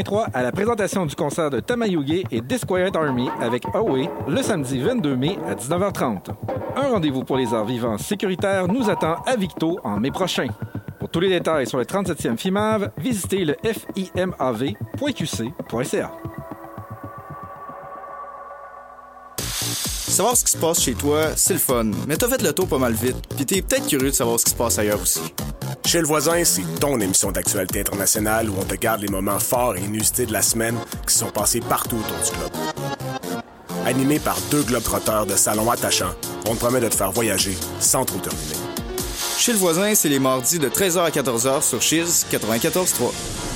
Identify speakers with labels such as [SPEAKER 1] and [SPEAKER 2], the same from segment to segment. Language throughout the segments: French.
[SPEAKER 1] 3 à la présentation du concert de Tamayuge et Disquiet Army avec Away le samedi 22 mai à 19h30. Un rendez-vous pour les arts vivants sécuritaires nous attend à Victo en mai prochain. Pour tous les détails sur le 37e FIMAV, visitez le fimav.qc.ca.
[SPEAKER 2] Savoir ce qui se passe chez toi, c'est le fun, mais t'as fait le tour pas mal vite, puis t'es peut-être curieux de savoir ce qui se passe ailleurs aussi.
[SPEAKER 3] Chez le voisin, c'est ton émission d'actualité internationale où on te garde les moments forts et inusités de la semaine qui sont passés partout autour du globe. Animé par deux globetrotteurs de salon attachants, on te promet de te faire voyager sans trop te ruiner.
[SPEAKER 2] Chez le voisin, c'est les mardis de 13h à 14h sur Chiz 94.3.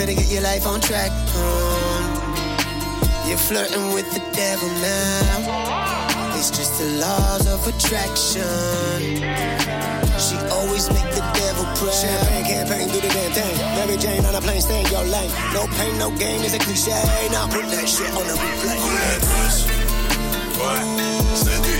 [SPEAKER 4] Better get your life on track. Um, you're flirting with the devil now. It's just the laws of attraction. She always make the devil proud. Champagne campaign, do the damn thing. Mary Jane on a plane, stay in your lane. No pain, no gain is a cliche. Now put that shit on the replay.
[SPEAKER 5] Roulette russe. Ouais, cette vie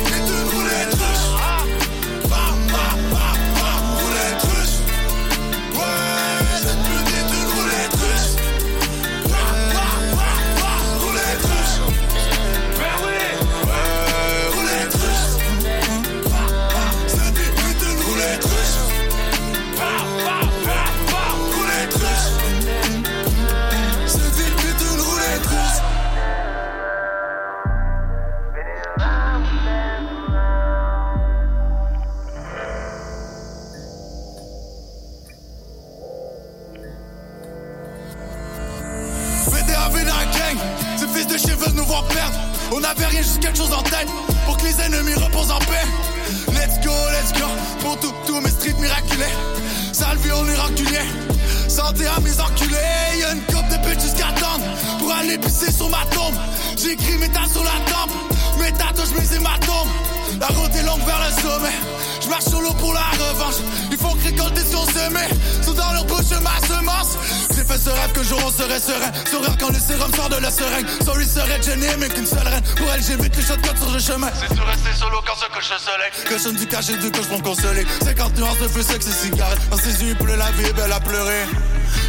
[SPEAKER 5] sur ma tombe. J'écris métal sur la tempe, mes tatouages, mes hématomes. La route est longue vers le sommet. Je marche solo pour la revanche. Il faut que récolter si on se met. Sous dans leur bouche ma semence. J'ai fait ce rêve que jour on serait serein. Sourire quand le sérum sort de la seringue. Sorry serait gêné, mais qu'une seule reine. Pour elle, j'évite les shotguns sur le chemin. C'est sûr rester solo quand se couche le soleil. Que je du cachet du coche pour me consoler. 50 nuances de feu, sexe et cigarette. Dans ses yeux, pleut la vie, belle à pleurer.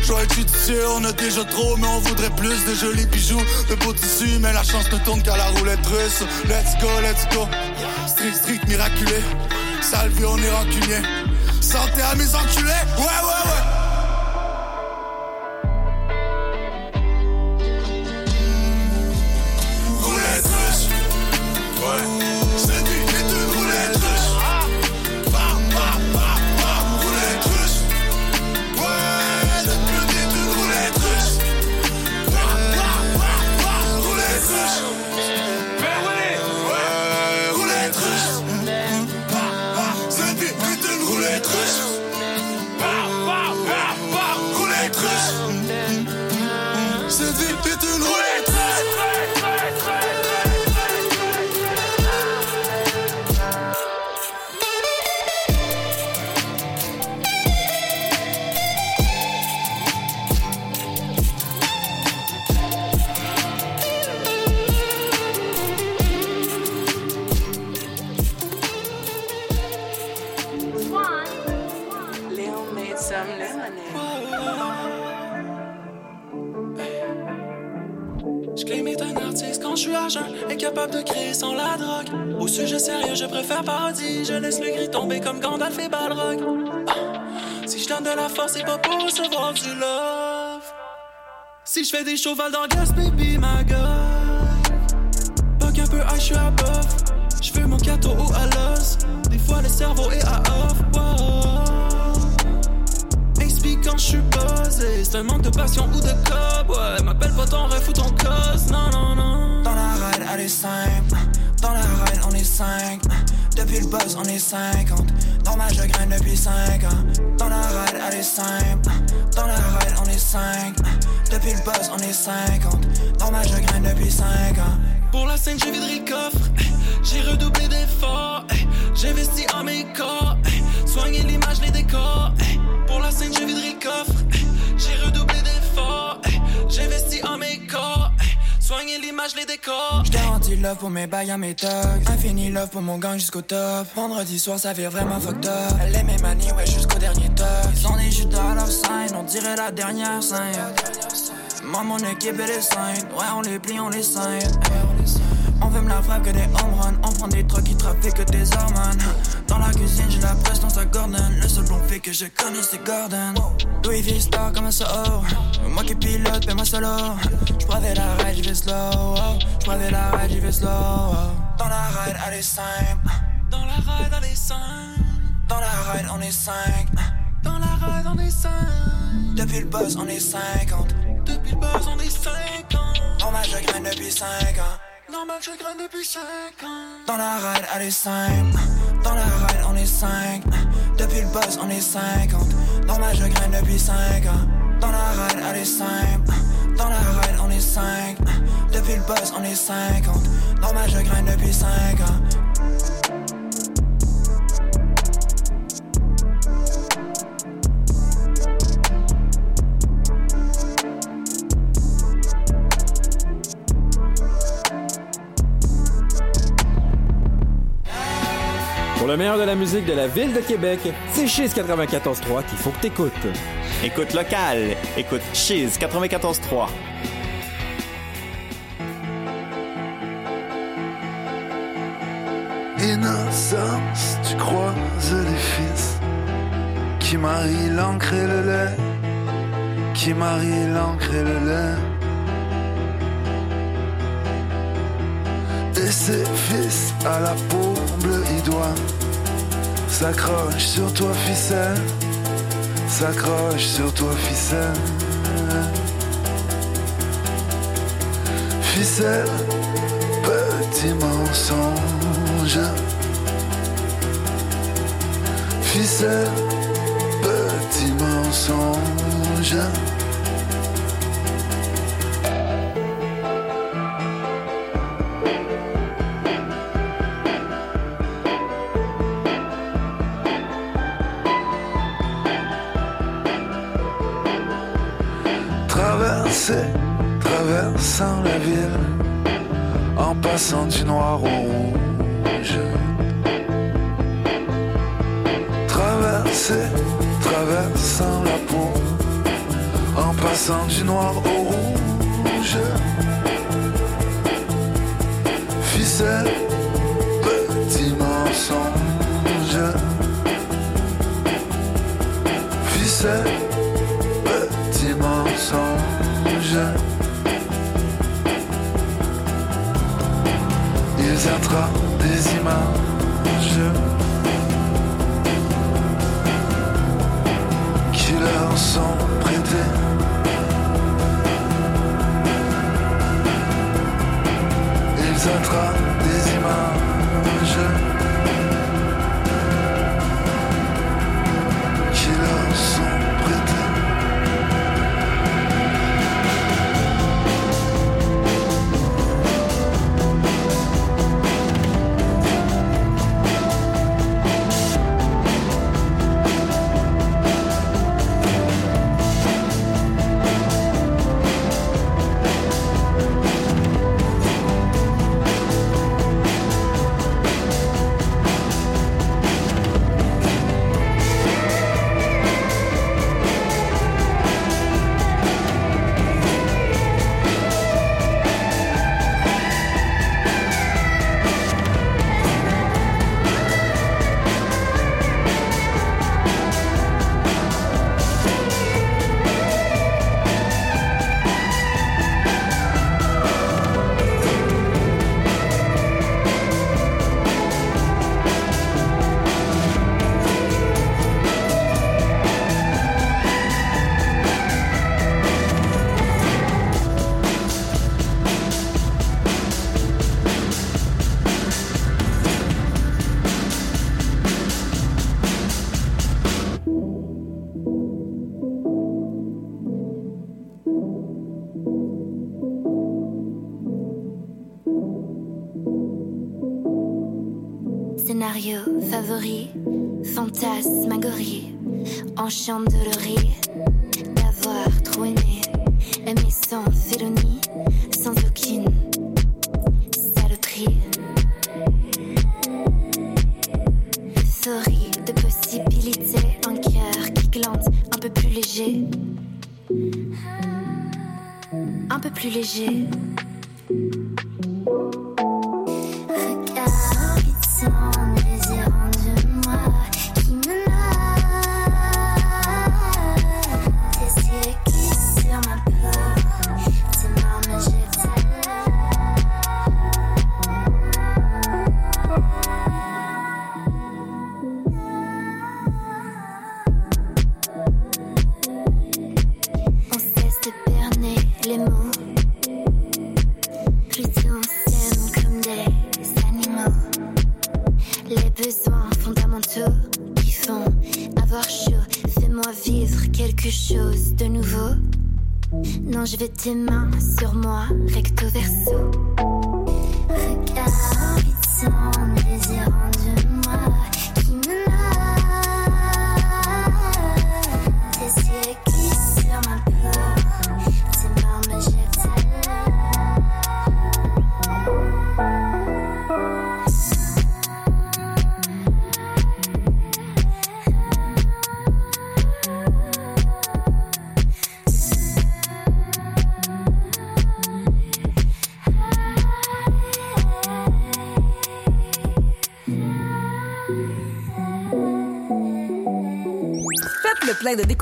[SPEAKER 5] J'aurais judicieux, on a déjà trop, mais on voudrait plus de jolis bijoux, de beaux tissus, mais la chance ne tourne qu'à la roulette russe. Let's go, let's go. Strict, strict, miraculé. Salvi, on est rancunier. Santé à mes enculés. Ouais, ouais, ouais.
[SPEAKER 6] Comme Gandalf et Balrog. Ah, si je donne de la force, c'est pas pour recevoir du love. Si je fais des shows Val d'Orgas, baby, my god. Bug un peu high, je suis à bof. Je fais mon gâteau ou à l'os. Des fois, le cerveau est à off. Explique quand je suis buzzé. C'est un manque de passion ou de cob. Ouais, m'appelle pas ton ref ou ton cos. Non, non, non.
[SPEAKER 7] Dans la ride, elle est simple. Dans la ride, on est 5. Depuis le buzz, on est 50. Dans ma je graine depuis 5 ans. Dans la ride, elle est simple. Dans la ride, on est 5. Depuis le buzz, on est 50. Dans ma je graine depuis 5 ans.
[SPEAKER 6] Pour la scène, j'ai vidé le coffre. J'ai redoublé d'efforts. eh, J'investis en mes corps. Soigner l'image, les décors. Pour la scène, j'ai vidé le coffre. J'ai redoublé d'efforts. eh, J'investis en mes corps. Soigner l'image, les décors.
[SPEAKER 7] J'garantis love pour mes bails à mes thugs. Infini love pour mon gang jusqu'au top. Vendredi soir, ça vire vraiment fucked up. Elle aime mes manies, ouais, jusqu'au dernier top. Ils ont des chutes dans leur scène, on dirait la dernière scène. Moi, mon équipe, elle est sainte. Ouais, on les plie, on les scinde. On veut me la frappe que des home runs. On prend des trucs qui trafiquent que des hormones. Dans la cuisine, j'ai la presse dans sa Gordon. Le seul bon fait que je connais, c'est Gordon. Louis V star comme un SO. Moi qui pilote, fais moi solo. J'prenais la ride, j'y vais slow. J'prenais la ride, j'y vais slow. Dans la ride, elle est simple.
[SPEAKER 6] Dans la ride, elle est simple.
[SPEAKER 7] Dans la ride, on est 5. Dans la rade, on est 5. Depuis le buzz, on est 50. Depuis le buzz, on est 50. Normal, je graine depuis 5 ans. Normal, je graine depuis 5 ans. Dans la ride, elle est simple. Dans la ride, on est 5. Depuis le buzz, on est 50. Normal, je graine depuis 5 ans. Dans la ride, elle est simple. Dans la ride, on est 5. Depuis le buzz, on est 50. Normal, je graine depuis 5 ans.
[SPEAKER 8] Pour le meilleur de la musique de la ville de Québec, c'est chez 94.3 qu'il faut que t'écoutes.
[SPEAKER 9] Écoute local, écoute Cheese 94.3.
[SPEAKER 10] Innocence, tu croises les fils qui marient l'encre et le lait, qui marient l'encre et le lait. Et ces fils à la peau bleue idoine s'accrochent sur toi ficelle, s'accrochent sur toi ficelle. Ficelle, petit mensonge. Ficelle, petit mensonge. Passant du noir au Attrapent des images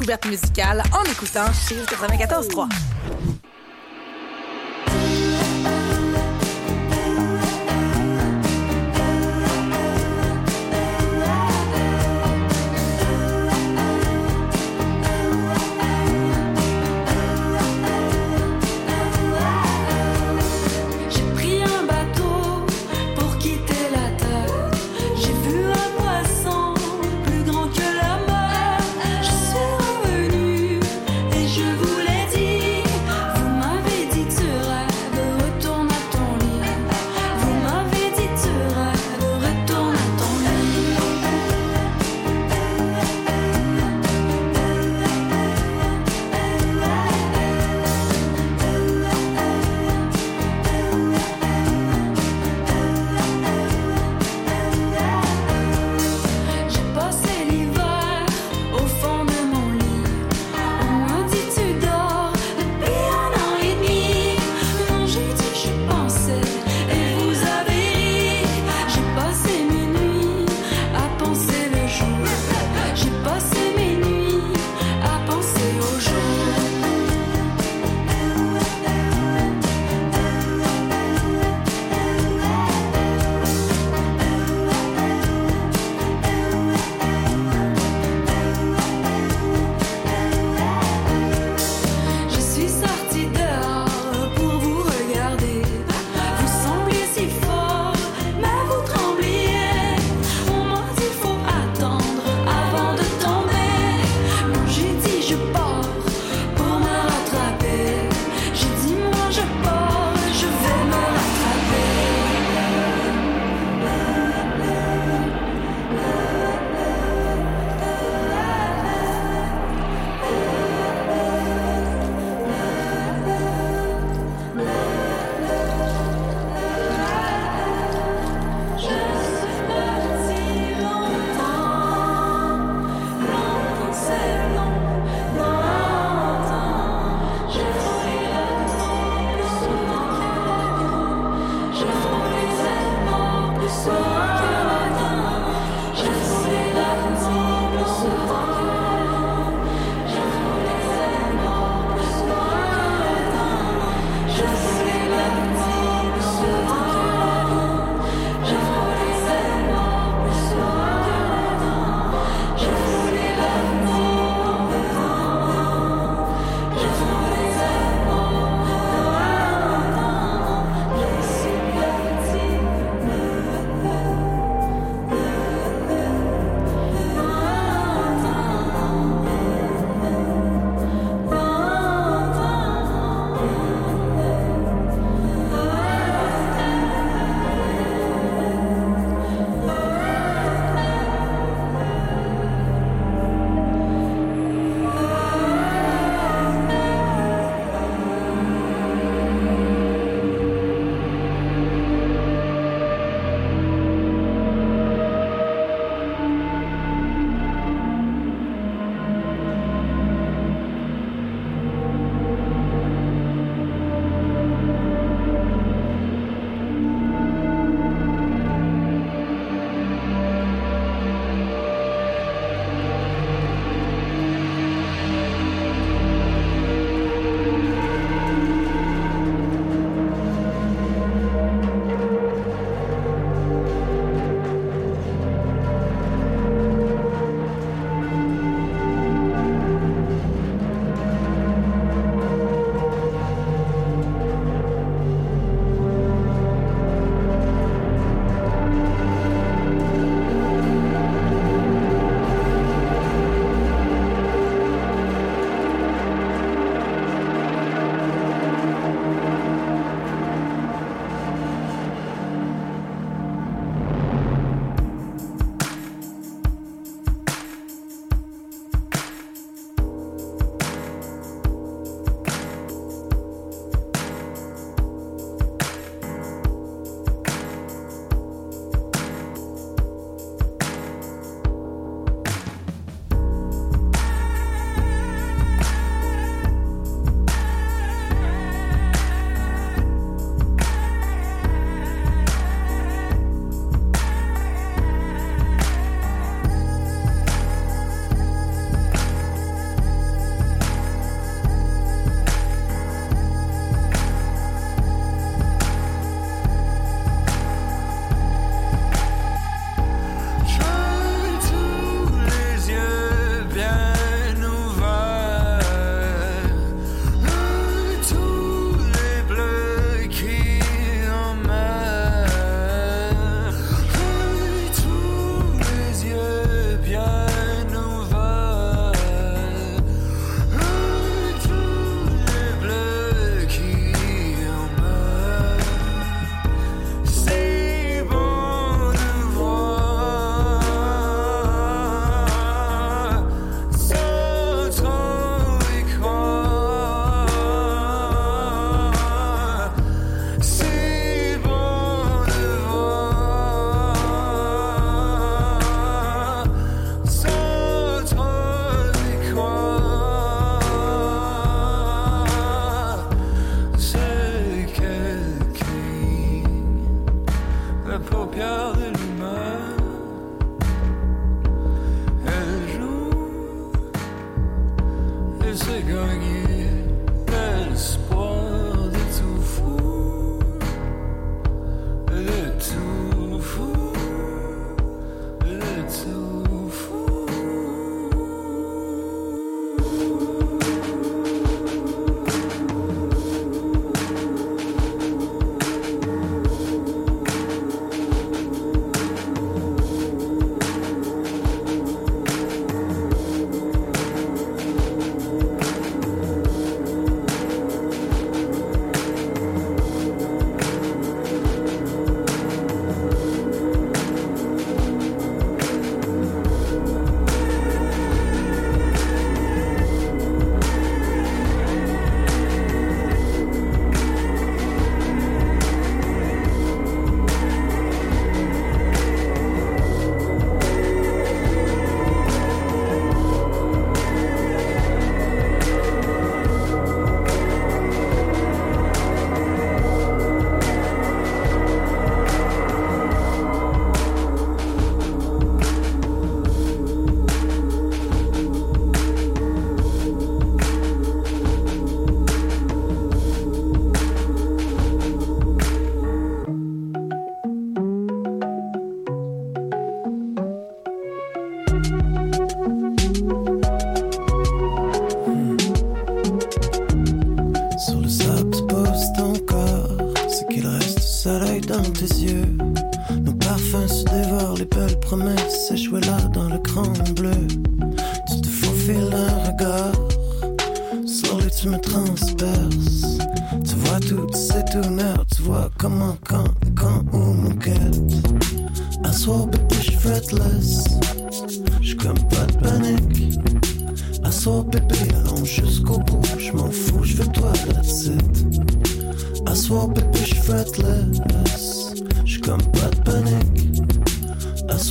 [SPEAKER 11] le plein de découvertes musicales en écoutant Chiz 94.3.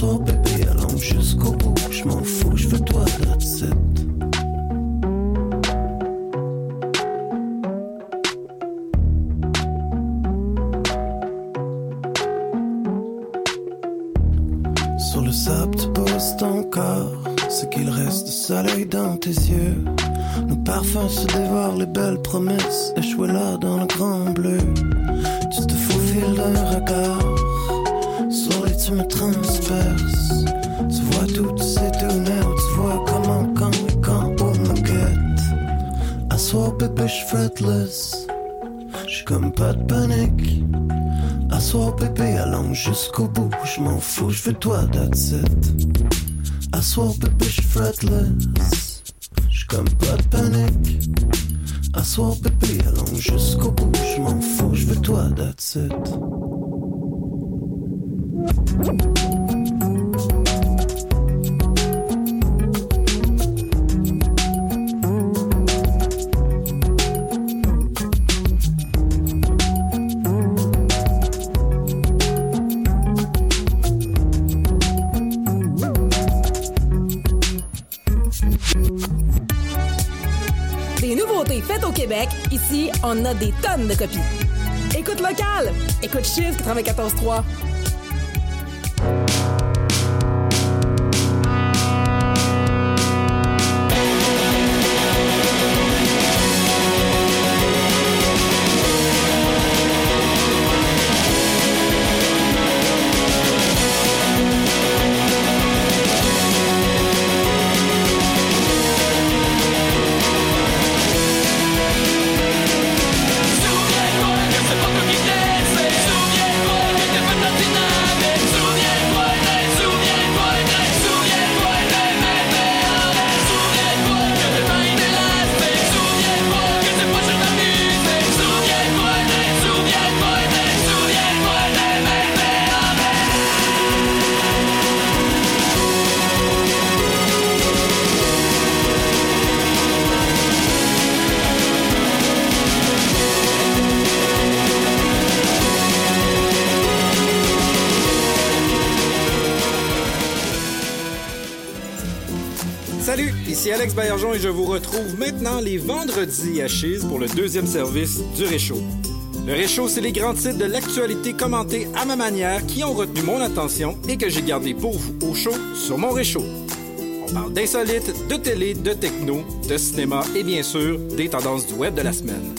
[SPEAKER 12] morceau, bébé, allons jusqu'au bout. Je m'en fous, je veux toi, that's it. je veux toi, that's it. À je
[SPEAKER 13] des tonnes de copies. Écoute locale, écoute Chiffre 94.3.
[SPEAKER 1] Je vous retrouve maintenant les vendredis à Chise pour le deuxième service du Réchaud. Le Réchaud, c'est les grands titres de l'actualité commentés à ma manière qui ont retenu mon attention et que j'ai gardé pour vous au chaud sur mon Réchaud. On parle d'insolites, de télé, de techno, de cinéma et bien sûr des tendances du web de la semaine.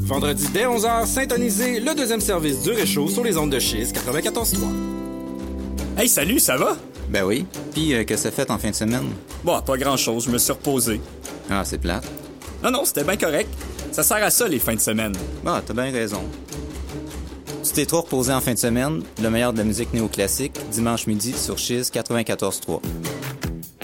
[SPEAKER 1] Vendredi dès 11h, syntonisez le deuxième service du Réchaud sur les ondes de Chise 94.3.
[SPEAKER 9] Hey, salut, ça va?
[SPEAKER 14] Ben oui. Puis, euh, que ça fait en fin de semaine?
[SPEAKER 9] Bon, pas grand-chose, je me suis reposé.
[SPEAKER 14] Ah, c'est plate.
[SPEAKER 9] Non, non, c'était bien correct. Ça sert à ça, les fins de semaine.
[SPEAKER 14] Ah, t'as bien raison. Tu t'es trop reposé en fin de semaine, le meilleur de la musique néoclassique, dimanche midi sur Chiz 94.3.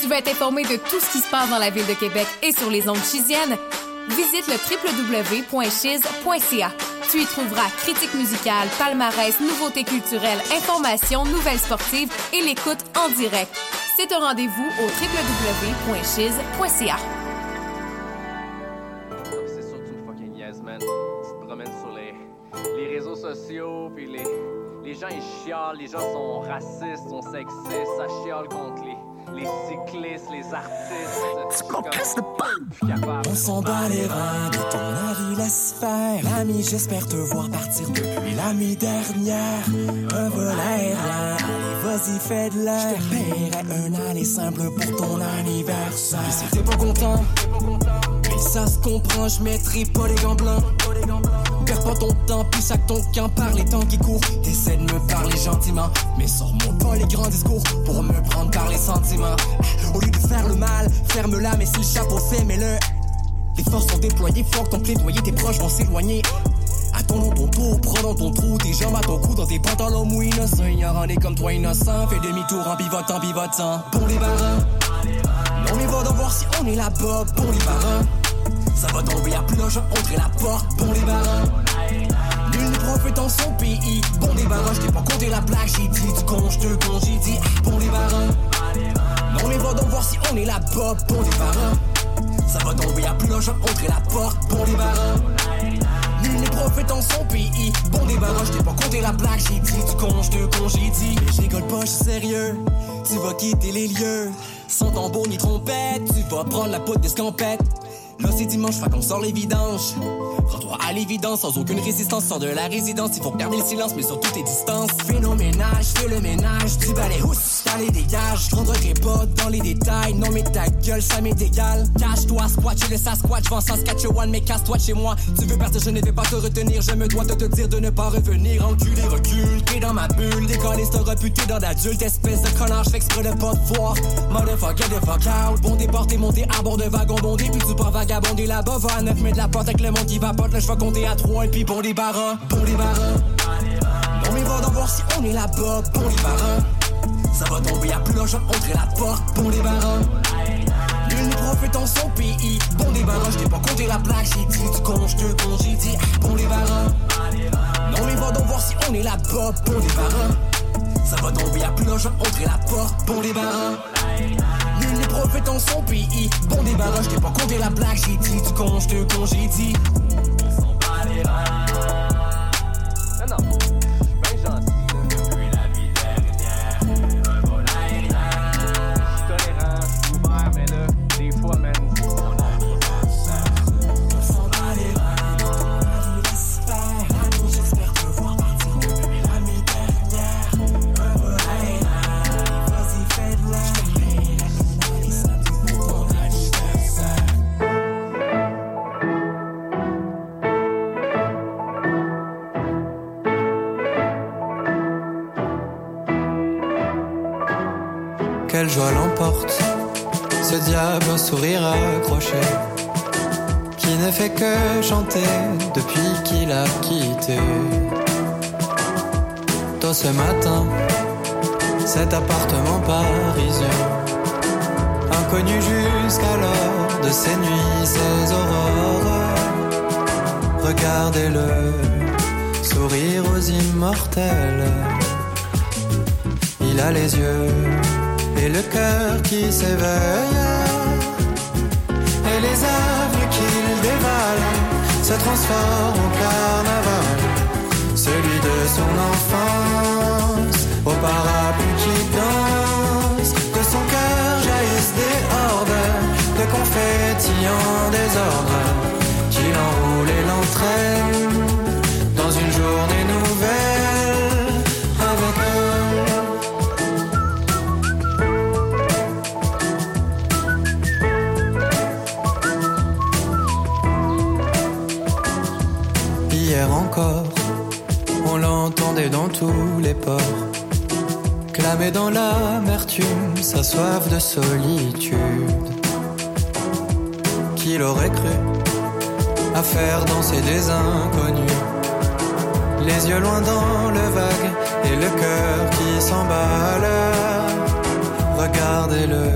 [SPEAKER 15] Tu veux être informé de tout ce qui se passe dans la ville de Québec et sur les ondes chisiennes? Visite le www.chiz.ca. Tu y trouveras critiques musicales, palmarès, nouveautés culturelles, informations, nouvelles sportives et l'écoute en direct. C'est un rendez-vous au www.chiz.ca.
[SPEAKER 16] C'est sûr que tu me fucking niaises, man. Tu te promènes sur les, les réseaux sociaux, puis les, les gens ils chialent, les gens sont racistes, sont sexistes, ça chiale contre les, les cyclistes, les artistes. Tu
[SPEAKER 17] On s'en bat les reins de ton avis, laisse faire. L'ami, j'espère te voir partir depuis la nuit dernière. Un vol aérien, allez, vas-y, fais de l'air. Je un aller simple pour ton anniversaire. Et si t'es pas content, mais ça se comprend, je mettrai pas les gants blancs. Perds pas ton temps, puis chaque ton qu'un par les temps qui courent. T'essaies de me parler gentiment, mais sors-moi pas les grands discours pour me prendre par les sentiments. Au lieu de faire le mal, ferme-la, mais si le chapeau fait, mets-le. Les forces sont déployées, fort ton plaidoyer, tes proches vont s'éloigner. Attendons ton tour, prenons ton trou, tes jambes à ton cou dans tes pantalons mouillés innocents. Ignorant est comme toi innocent, fais demi-tour en pivotant, pivotant. Pour les barins, non mais va donc voir si on est là-bas. Pour les barins, ça va tomber à plus d'un la porte. Les barins, nul n'est prophète dans son pays. Bon les barins, je t'ai pas compté la plaque, j'ai dit du con, je te con, j'ai dit. Pour les barins, non mais va donc voir si on est là-bas. Les barins, ça va tomber à plus d'un la porte. Les barins. Nul n'est prophète dans son pays. Bon débarras, je t'ai pas compté la plaque, j'ai dit du con, je te con, j'ai dit. Mais pas, je suis sérieux. Tu vas quitter les lieux. Sans tambour ni trompette, tu vas prendre la poudre d'escampette. Là c'est dimanche, faut qu'on sort les vidanges. Rends-toi à l'évidence, sans aucune résistance, sors de la résidence. Il faut garder le silence, mais surtout tes distances. Fais nos ménages, fais le ménage, tu vas les housses, t'as les dégages. Je rentrerai pas dans les détails, non mais ta gueule, ça m'est égal. Cache-toi, squat, le Sasquatch, vends Saskatchewan, mais casse-toi de chez moi. Tu veux partir, je ne vais pas te retenir, je me dois de te dire de ne pas revenir. Enculé, recule, t'es dans ma bulle. Décolliste reputé dans d'adulte, espèce de connard, j'fais exprès de pas te voir. Motherfucker, the fuck out. Bon déporté, monté à bord de wagon bondé, puis tu pars vagabonder là-bas, va à 9 mètres de la porte avec le monde qui vapote. Là, je vais compter à 3 et puis bon barins, bon barins. Non mais va donc voir si on est là-bas, bon barins. Ça va tomber à plus jeu, entrer la porte, bon barins. Nul n'est prophète dans son pays, bon les barins. Je t'ai pas compté la plaque, j'ai dit du con, je te con, j'ai dit bon barins. Non mais va donc voir si on est là-bas, bon barins. Ça va tomber à plus jeu, entrer la porte, bon barins. Nul n'est prophète dans son pays, bon des barins. Je t'ai pas compté la plaque, j'ai dit du con, je te con, j'ai dit.
[SPEAKER 16] Non,
[SPEAKER 12] quelle joie l'emporte ce diable sourire accroché qui ne fait que chanter depuis qu'il a quitté. Tôt ce matin, cet appartement parisien, inconnu jusqu'alors de ses nuits, ses aurores. Regardez-le, sourire aux immortels. Il a les yeux et le cœur qui s'éveille. Et les avenues qu'il dévale se transforment en carnaval. Celui de son enfance, au parapluie qui danse. De son cœur jaillissent des hordes de confettis en désordre. Qui l'enroule et l'entraîne dans tous les ports, clamer dans l'amertume sa soif de solitude. Qui l'aurait cru à faire danser des inconnus, les yeux loin dans le vague et le cœur qui s'emballe. Regardez-le,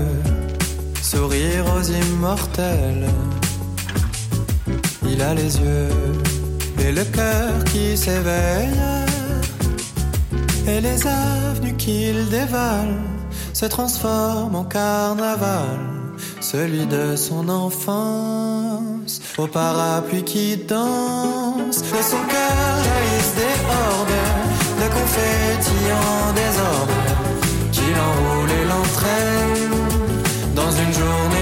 [SPEAKER 12] sourire aux immortels. Il a les yeux et le cœur qui s'éveille. Et les avenues qu'il dévale se transforment en carnaval, celui de son enfance, au parapluie qui danse. De son cœur jaillissent des hordes de confettis en désordre, qui l'enroule et l'entraîne dans une journée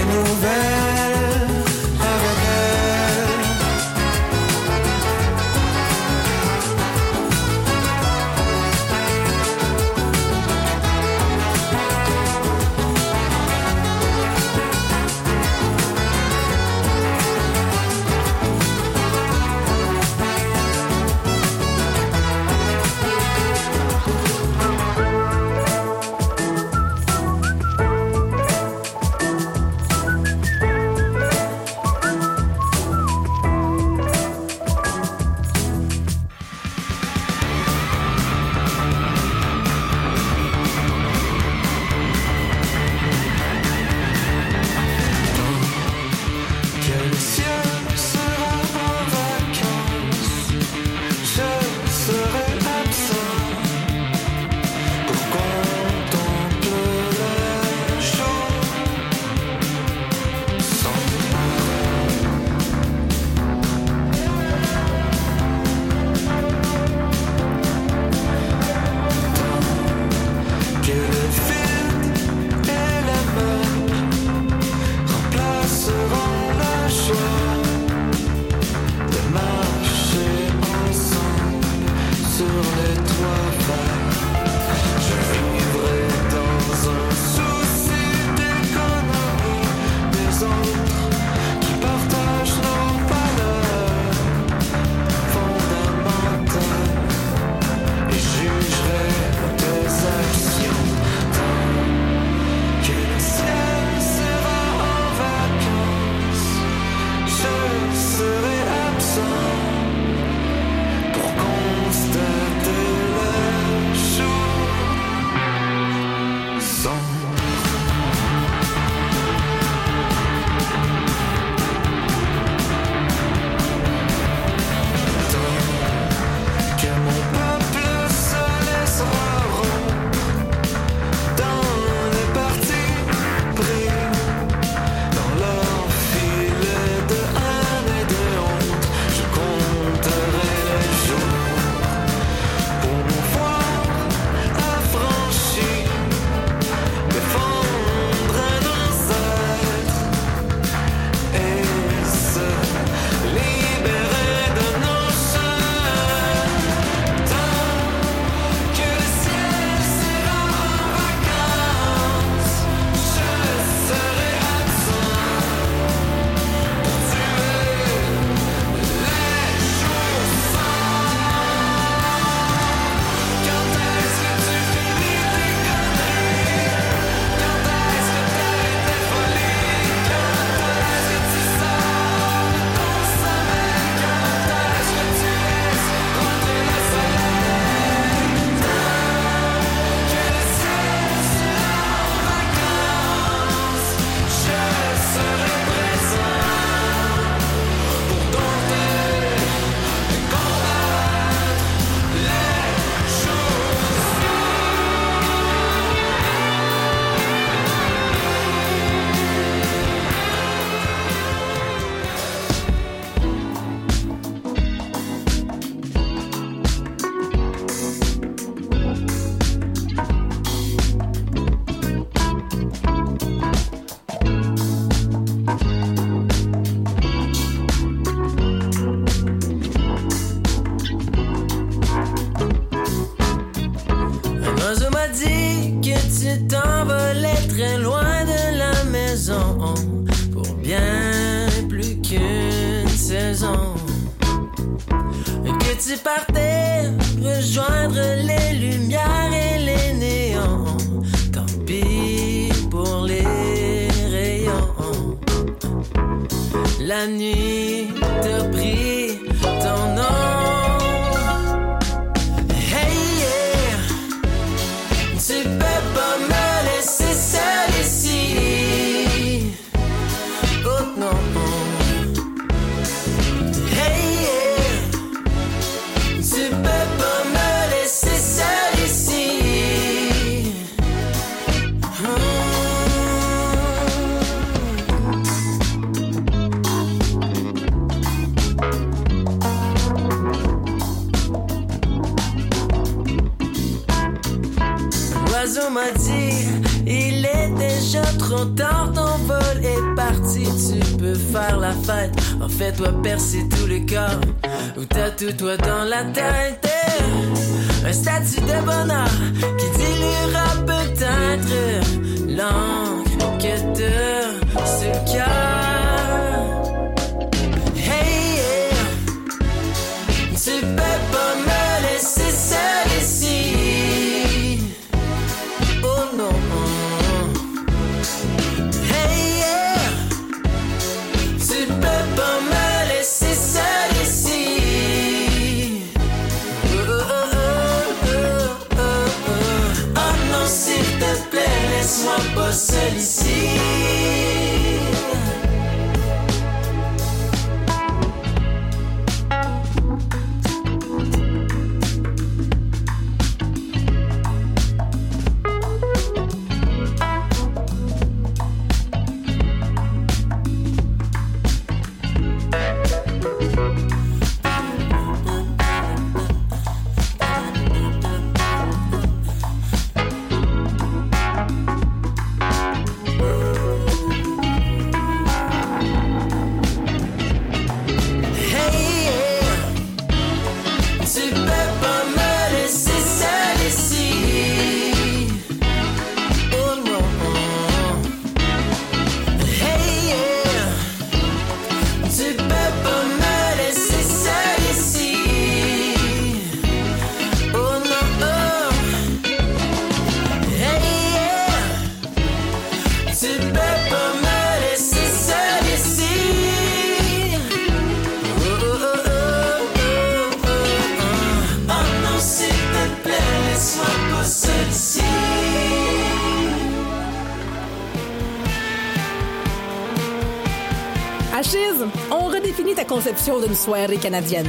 [SPEAKER 11] d'une soirée canadienne.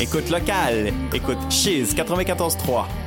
[SPEAKER 18] Écoute locale. Écoute Chiz 94.3.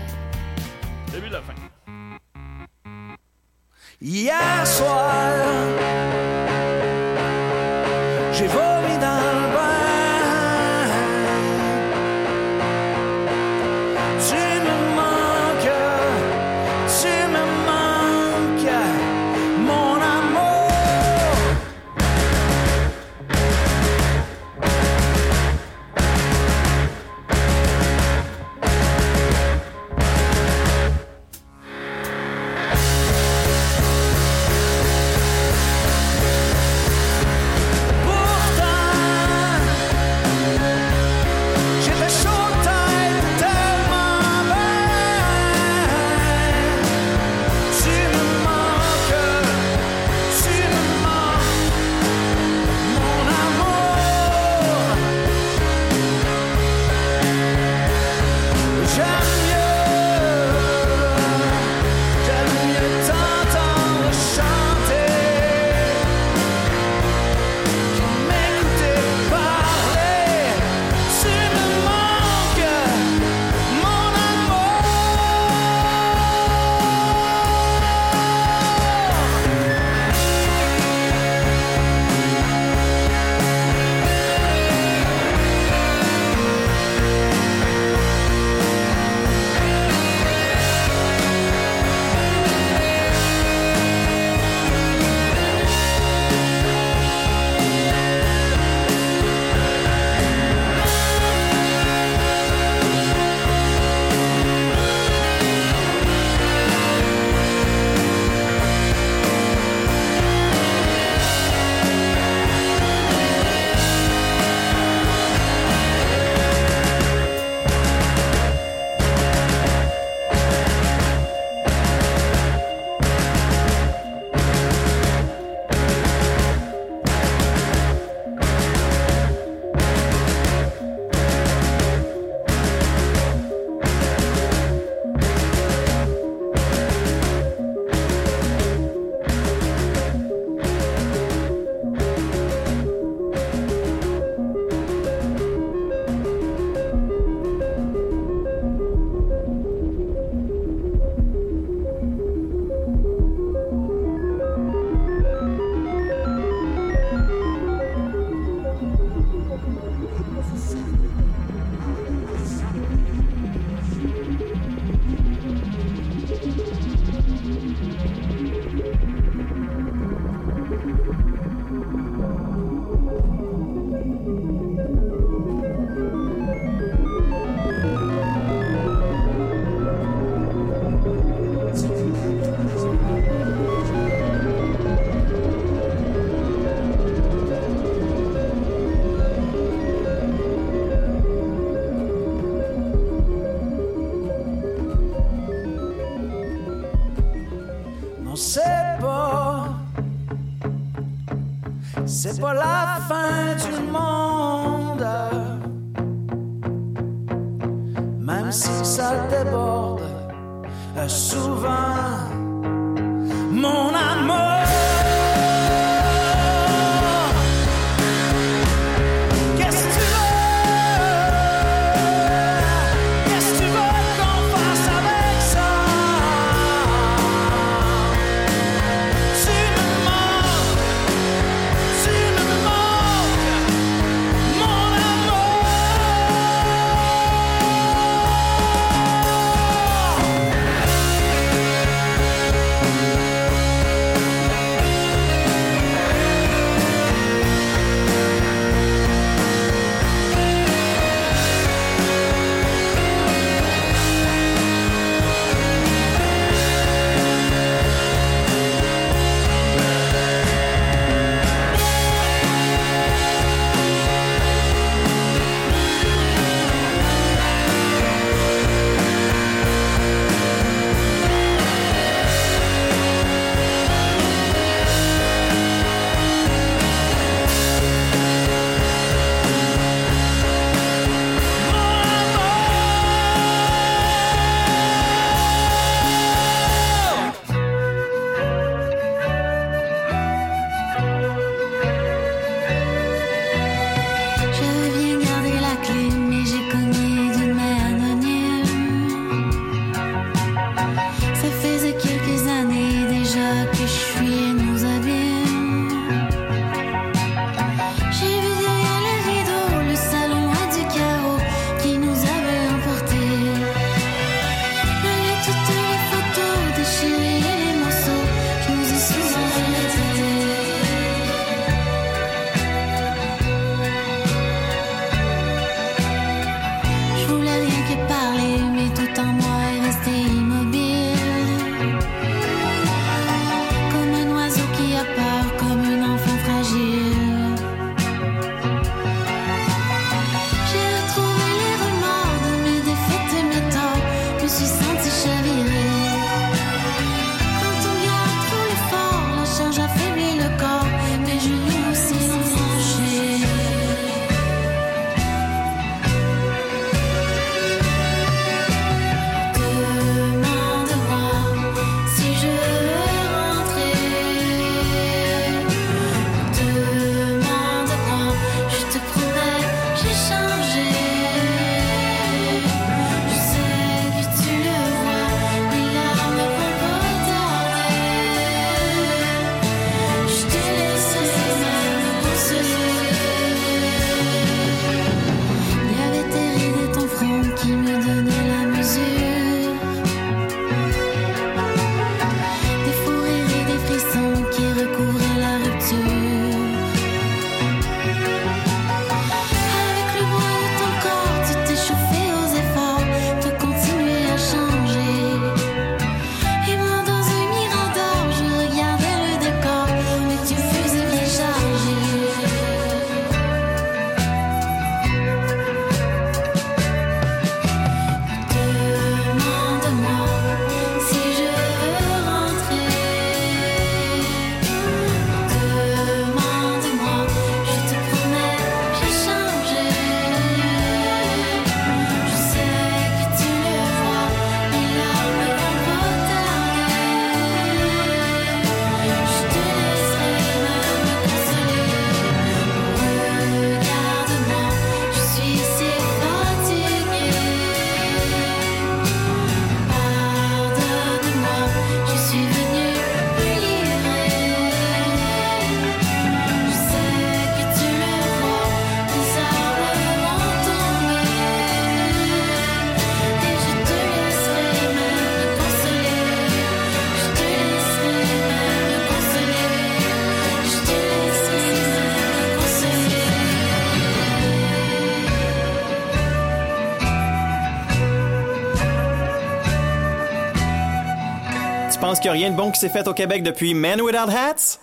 [SPEAKER 9] penses qu'il n'y a rien de bon qui s'est fait au Québec depuis Men Without Hats?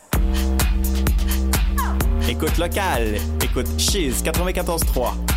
[SPEAKER 9] Écoute local, écoute Cheese 94.3.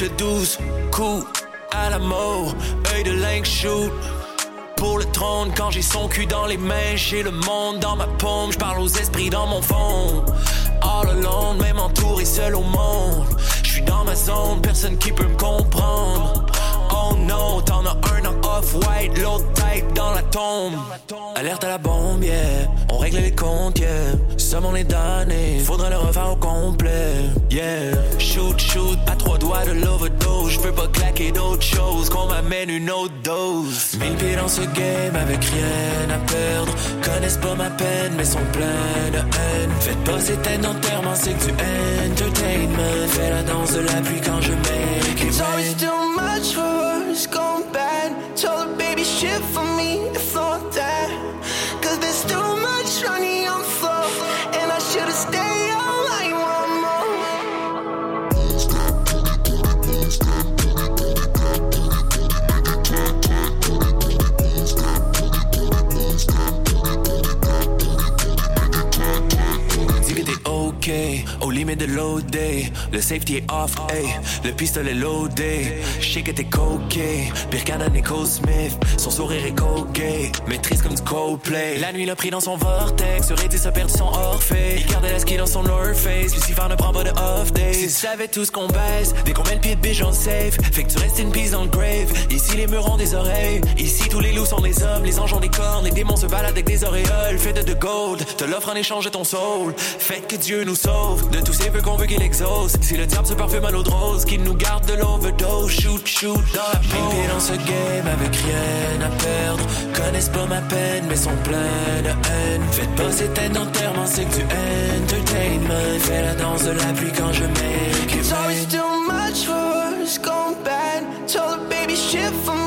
[SPEAKER 19] le
[SPEAKER 20] 12 coup à la mort, œil de lynx shoot. Pour le trône, quand j'ai son cul dans les mains, j'ai le monde dans ma paume, je parle aux esprits dans mon fond. All alone, même entouré seul au monde. Je suis dans ma zone, personne qui peut me comprendre. Oh t'en as un en off-white, l'autre dans la tombe. Alerte à la bombe, yeah. On règle les comptes, yeah. Somme on est damné, faudrait le refaire au complet, yeah. Shoot, shoot, à trois doigts de l'overdose. Je peux pas claquer d'autres choses, qu'on m'amène une autre dose. Mille pieds dans ce game avec rien à perdre. Connaissent pas ma peine, mais sont pleins de haine. Faites pas cette haine d'enterrement, c'est que du entertainment. Fais la danse de la pluie quand je it
[SPEAKER 12] It's always too much for us, gone bad. Told her, baby, shit for me,
[SPEAKER 20] ok, au limite de loader. Le safety est off, hey, le pistolet loadé. Sais que t'es coqué, pire qu'un Nicole Smith. Son sourire est coqué, maîtrise comme du Coldplay. La nuit l'a pris dans son vortex, Reddit a perdu son Orphée. Il gardait la ski dans son North Face, Lucifer ne prend pas de off days. Si tu savais tout ce qu'on baise, dès qu'on met le pied de biche en safe, fait que tu restes une piste dans le grave. Ici les murs ont des oreilles, ici tous les loups sont des hommes, les anges ont des cornes, les démons se baladent avec des auréoles. Fait de gold, te l'offre en échange de ton soul. Fait que Dieu nous de tous ces vœux qu'on veut qu'il exauce. Si le diable se parfume à l'eau de rose, qu'il nous garde de l'overdose, shoot, shoot peau. pieds dans ce game avec rien à perdre. Connaissent pas ma peine, mais sont pleins de haine. Faites pas cette haine d'enterrement, c'est que du entertainment. Fais la danse de la pluie quand je make it
[SPEAKER 21] It's always too much for us, gone bad. Told her baby shit for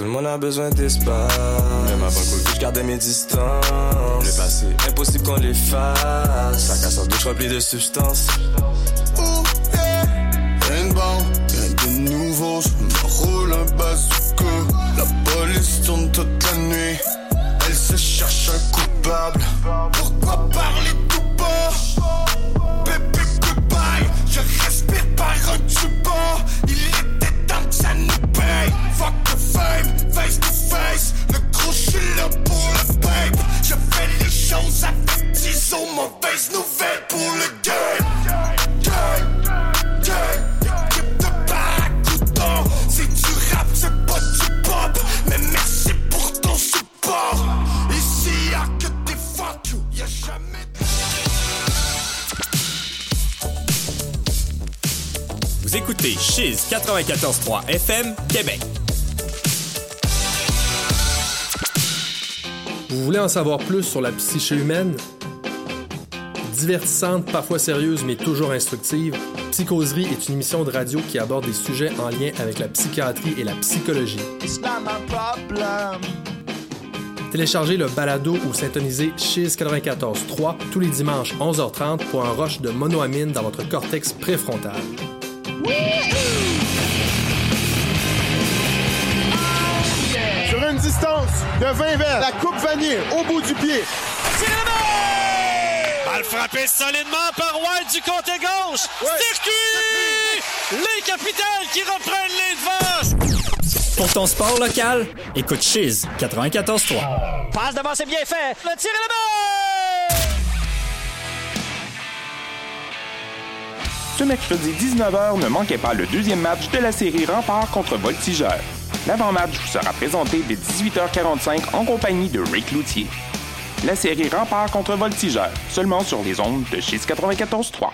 [SPEAKER 5] tout le monde a besoin d'espace. Même avant le Covid, je gardais mes distances. Le passé, impossible qu'on l'efface Sac à sort douche rempli de substances
[SPEAKER 9] Vous écoutez Chiz 94.3 FM, Québec.
[SPEAKER 22] Vous voulez en savoir plus sur la psyché humaine? Divertissante, parfois sérieuse, mais toujours instructive, Psychoserie est une émission de radio qui aborde des sujets en lien avec la psychiatrie et la psychologie.
[SPEAKER 23] It's not my problem
[SPEAKER 22] Téléchargez le balado ou syntonisez Chiz 94.3 tous les dimanches 11h30 pour un rush de monoamine dans votre cortex préfrontal.
[SPEAKER 24] Sur une distance de 20 verres, la coupe vanille au bout du pied.
[SPEAKER 25] Balle frappée solidement par White du côté gauche. Circuit! Les capitales qui reprennent les devants.
[SPEAKER 9] Pour ton sport local, écoute Chiz 94.3.
[SPEAKER 25] Passe devant, c'est bien fait. Le tir est là-bas!
[SPEAKER 26] Ce mercredi 19h, ne manquez pas le deuxième match de la série Rempart contre Voltigeur. L'avant-match vous sera présenté dès 18h45 en compagnie de Rick Loutier. La série Rempart contre Voltigeur, seulement sur les ondes de Chiz 94.3.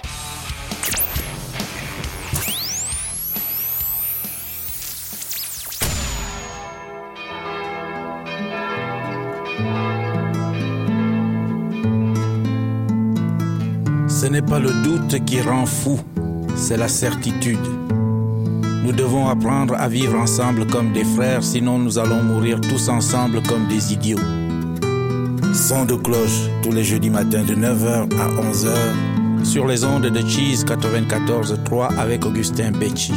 [SPEAKER 27] Ce n'est pas le doute qui rend fou, c'est la certitude. Nous devons apprendre à vivre ensemble comme des frères, sinon nous allons mourir tous ensemble comme des idiots. Son de cloche tous les jeudis matins de 9h à 11h sur les ondes de Cheese 94.3 avec Augustin Becci.